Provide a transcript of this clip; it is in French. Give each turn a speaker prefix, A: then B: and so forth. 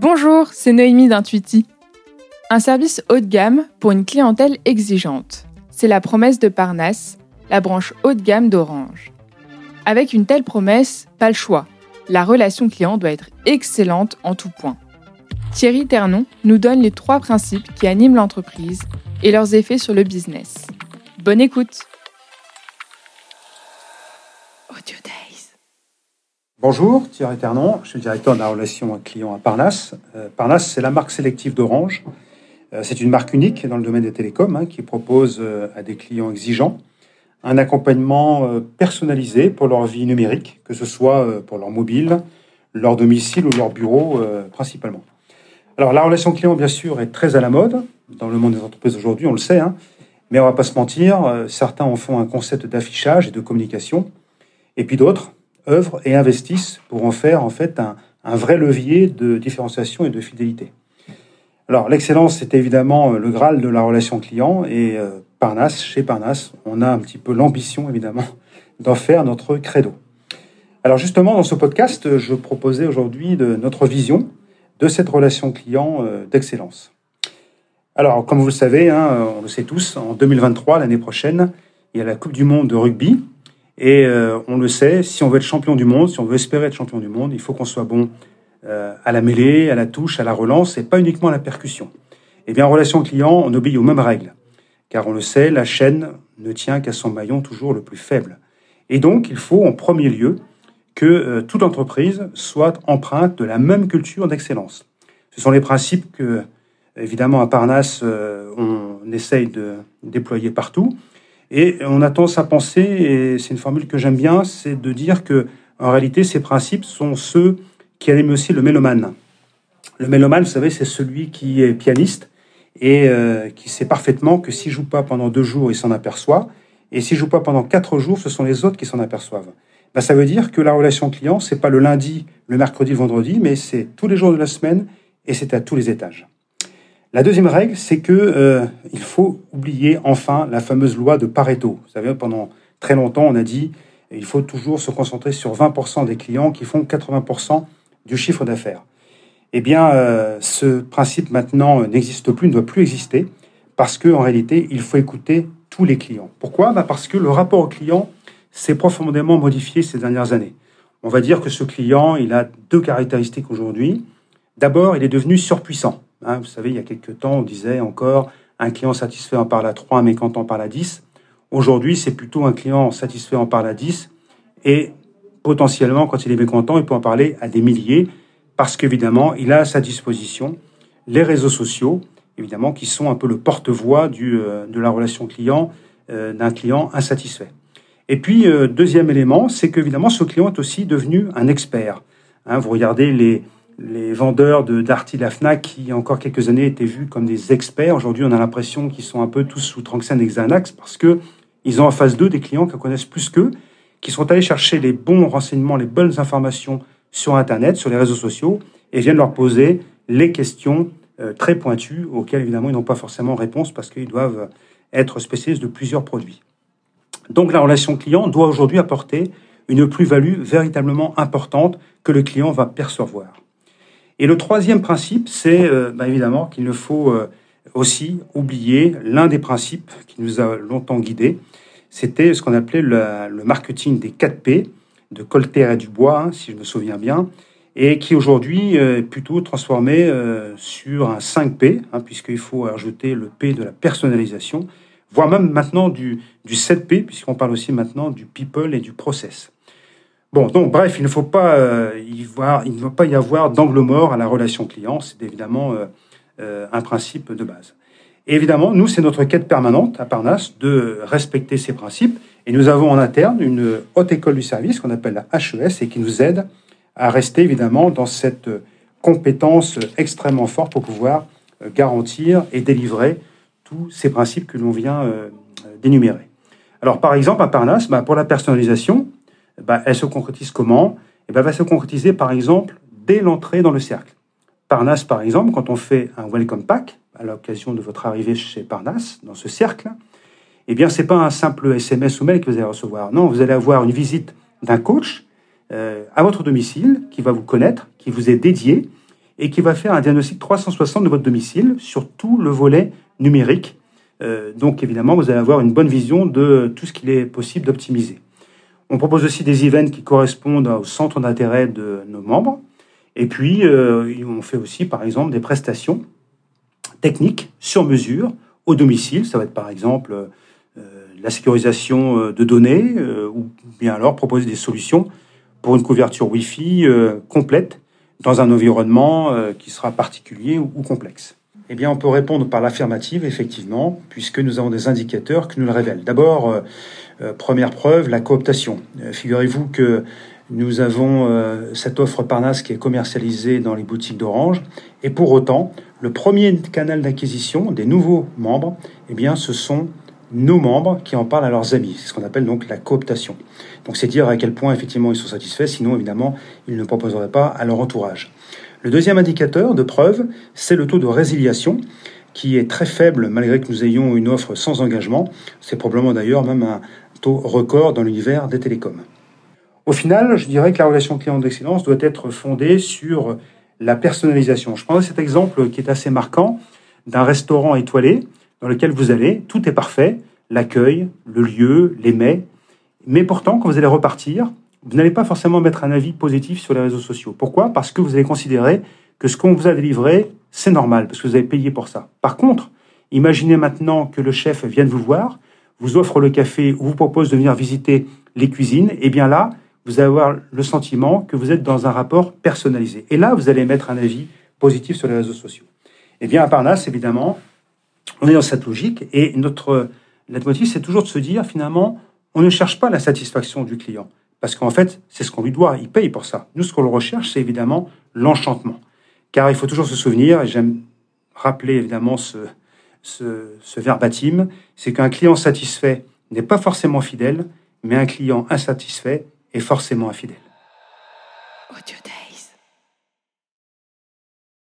A: Bonjour, c'est Noémie d'Intuiti. Un service haut de gamme pour une clientèle exigeante. C'est la promesse de Parnasse, la branche haut de gamme d'Orange. Avec une telle promesse, pas le choix. La relation client doit être excellente en tout point. Thierry Ternon nous donne les trois principes qui animent l'entreprise et leurs effets sur le business. Bonne écoute
B: Bonjour, Thierry Ternon, je suis directeur de la relation client à Parnasse. Euh, Parnasse, c'est la marque sélective d'Orange. Euh, c'est une marque unique dans le domaine des télécoms hein, qui propose euh, à des clients exigeants un accompagnement personnalisé pour leur vie numérique, que ce soit pour leur mobile, leur domicile ou leur bureau principalement. Alors la relation client, bien sûr, est très à la mode dans le monde des entreprises aujourd'hui, on le sait, hein. mais on va pas se mentir, certains en font un concept d'affichage et de communication, et puis d'autres œuvrent et investissent pour en faire en fait un, vrai levier de différenciation et de fidélité. Alors l'excellence, c'est évidemment le graal de la relation client et euh, chez Parnasse, on a un petit peu l'ambition évidemment d'en faire notre credo. Alors justement, dans ce podcast, je proposais aujourd'hui de notre vision de cette relation client euh, d'excellence. Alors, comme vous le savez, hein, on le sait tous, en 2023, l'année prochaine, il y a la Coupe du Monde de rugby et euh, on le sait, si on veut être champion du monde, si on veut espérer être champion du monde, il faut qu'on soit bon euh, à la mêlée, à la touche, à la relance, et pas uniquement à la percussion. Eh bien, en relation client, on obéit aux mêmes règles. Car on le sait, la chaîne ne tient qu'à son maillon toujours le plus faible. Et donc, il faut en premier lieu que euh, toute entreprise soit empreinte de la même culture d'excellence. Ce sont les principes que, évidemment, à Parnasse, on essaye de déployer partout. Et on a tendance à penser, et c'est une formule que j'aime bien, c'est de dire que en réalité, ces principes sont ceux qui animent aussi le mélomane. Le mélomane, vous savez, c'est celui qui est pianiste et euh, qui sait parfaitement que s'il joue pas pendant deux jours, il s'en aperçoit, et s'il joue pas pendant quatre jours, ce sont les autres qui s'en aperçoivent. Ben, ça veut dire que la relation client, c'est pas le lundi, le mercredi, le vendredi, mais c'est tous les jours de la semaine et c'est à tous les étages. La deuxième règle, c'est que euh, il faut oublier enfin la fameuse loi de Pareto. Vous savez, pendant très longtemps, on a dit il faut toujours se concentrer sur 20% des clients qui font 80% du chiffre d'affaires. Eh bien, euh, ce principe maintenant n'existe plus, ne doit plus exister, parce qu'en réalité, il faut écouter tous les clients. Pourquoi? Bah Parce que le rapport au client s'est profondément modifié ces dernières années. On va dire que ce client, il a deux caractéristiques aujourd'hui. D'abord, il est devenu surpuissant. Hein, vous savez, il y a quelques temps, on disait encore un client satisfait en parle à 3, un mécontent en parle à 10. Aujourd'hui, c'est plutôt un client satisfait en parle à 10 et potentiellement, quand il est mécontent, il peut en parler à des milliers parce qu'évidemment, il a à sa disposition les réseaux sociaux, évidemment, qui sont un peu le porte-voix euh, de la relation client euh, d'un client insatisfait. Et puis, euh, deuxième élément, c'est qu'évidemment, ce client est aussi devenu un expert. Hein, vous regardez les, les vendeurs de Darty la Fnac qui, encore quelques années, étaient vus comme des experts. Aujourd'hui, on a l'impression qu'ils sont un peu tous sous Tranxène et Xanax parce que ils ont en face d'eux des clients qui connaissent plus qu'eux, qui sont allés chercher les bons renseignements, les bonnes informations sur Internet, sur les réseaux sociaux, et viennent leur poser les questions euh, très pointues auxquelles, évidemment, ils n'ont pas forcément réponse parce qu'ils doivent être spécialistes de plusieurs produits. Donc, la relation client doit aujourd'hui apporter une plus-value véritablement importante que le client va percevoir. Et le troisième principe, c'est euh, bah, évidemment qu'il ne faut euh, aussi oublier l'un des principes qui nous a longtemps guidés. C'était ce qu'on appelait le, marketing des 4 P, de Colter et Dubois, hein, si je me souviens bien, et qui aujourd'hui est plutôt transformé euh, sur un 5 P, hein, puisqu'il faut ajouter le P de la personnalisation, voire même maintenant du, du 7 P, puisqu'on parle aussi maintenant du people et du process. Bon, donc bref, il ne faut pas euh, y voir, il ne va pas y avoir d'angle mort à la relation client. C'est évidemment euh, euh, un principe de base. Et évidemment, nous, c'est notre quête permanente à Parnasse de respecter ces principes. Et nous avons en interne une haute école du service qu'on appelle la HES et qui nous aide à rester évidemment dans cette compétence extrêmement forte pour pouvoir garantir et délivrer tous ces principes que l'on vient d'énumérer. Alors, par exemple, à Parnasse, bah, pour la personnalisation, bah, elle se concrétise comment? Elle bah, va se concrétiser, par exemple, dès l'entrée dans le cercle. Parnasse, par exemple, quand on fait un welcome pack, à l'occasion de votre arrivée chez Parnasse, dans ce cercle, eh bien, c'est pas un simple SMS ou mail que vous allez recevoir. Non, vous allez avoir une visite d'un coach euh, à votre domicile qui va vous connaître, qui vous est dédié et qui va faire un diagnostic 360 de votre domicile sur tout le volet numérique. Euh, donc évidemment, vous allez avoir une bonne vision de tout ce qu'il est possible d'optimiser. On propose aussi des events qui correspondent au centre d'intérêt de nos membres. Et puis, euh, on fait aussi, par exemple, des prestations techniques sur mesure au domicile. Ça va être, par exemple, euh, la sécurisation de données ou bien alors proposer des solutions pour une couverture Wi-Fi complète dans un environnement euh, qui sera particulier ou, complexe Eh bien, on peut répondre par l'affirmative, effectivement, puisque nous avons des indicateurs qui nous le révèlent. D'abord, euh, euh, première preuve, la cooptation. Figurez-vous que nous avons cette offre Parnasse qui est commercialisée dans les boutiques d'Orange, et pour autant, le premier canal d'acquisition des nouveaux membres, eh bien, ce sont nos membres qui en parlent à leurs amis. C'est ce qu'on appelle donc la cooptation. Donc c'est dire à quel point effectivement ils sont satisfaits, sinon évidemment ils ne proposeraient pas à leur entourage. Le deuxième indicateur de preuve, c'est le taux de résiliation qui est très faible malgré que nous ayons une offre sans engagement. C'est probablement d'ailleurs même un taux record dans l'univers des télécoms. Au final, je dirais que la relation client d'excellence doit être fondée sur la personnalisation. Je prends cet exemple qui est assez marquant d'un restaurant étoilé dans lequel vous allez, tout est parfait, l'accueil, le lieu, les mets, mais pourtant, quand vous allez repartir, vous n'allez pas forcément mettre un avis positif sur les réseaux sociaux. Pourquoi? Parce que vous allez considérer que ce qu'on vous a délivré, c'est normal, parce que vous avez payé pour ça. Par contre, imaginez maintenant que le chef vienne vous voir, vous offre le café ou vous propose de venir visiter les cuisines, et bien là, vous allez avoir le sentiment que vous êtes dans un rapport personnalisé. Et là, vous allez mettre un avis positif sur les réseaux sociaux. Et bien, à Parnasse, évidemment, on est dans cette logique et notre leitmotiv, c'est toujours de se dire finalement, on ne cherche pas la satisfaction du client parce qu'en fait, c'est ce qu'on lui doit, il paye pour ça. Nous, ce qu'on recherche, c'est évidemment l'enchantement. Car il faut toujours se souvenir, et j'aime rappeler évidemment ce, ce, ce verbatim, c'est qu'un client satisfait n'est pas forcément fidèle, mais un client insatisfait est forcément infidèle.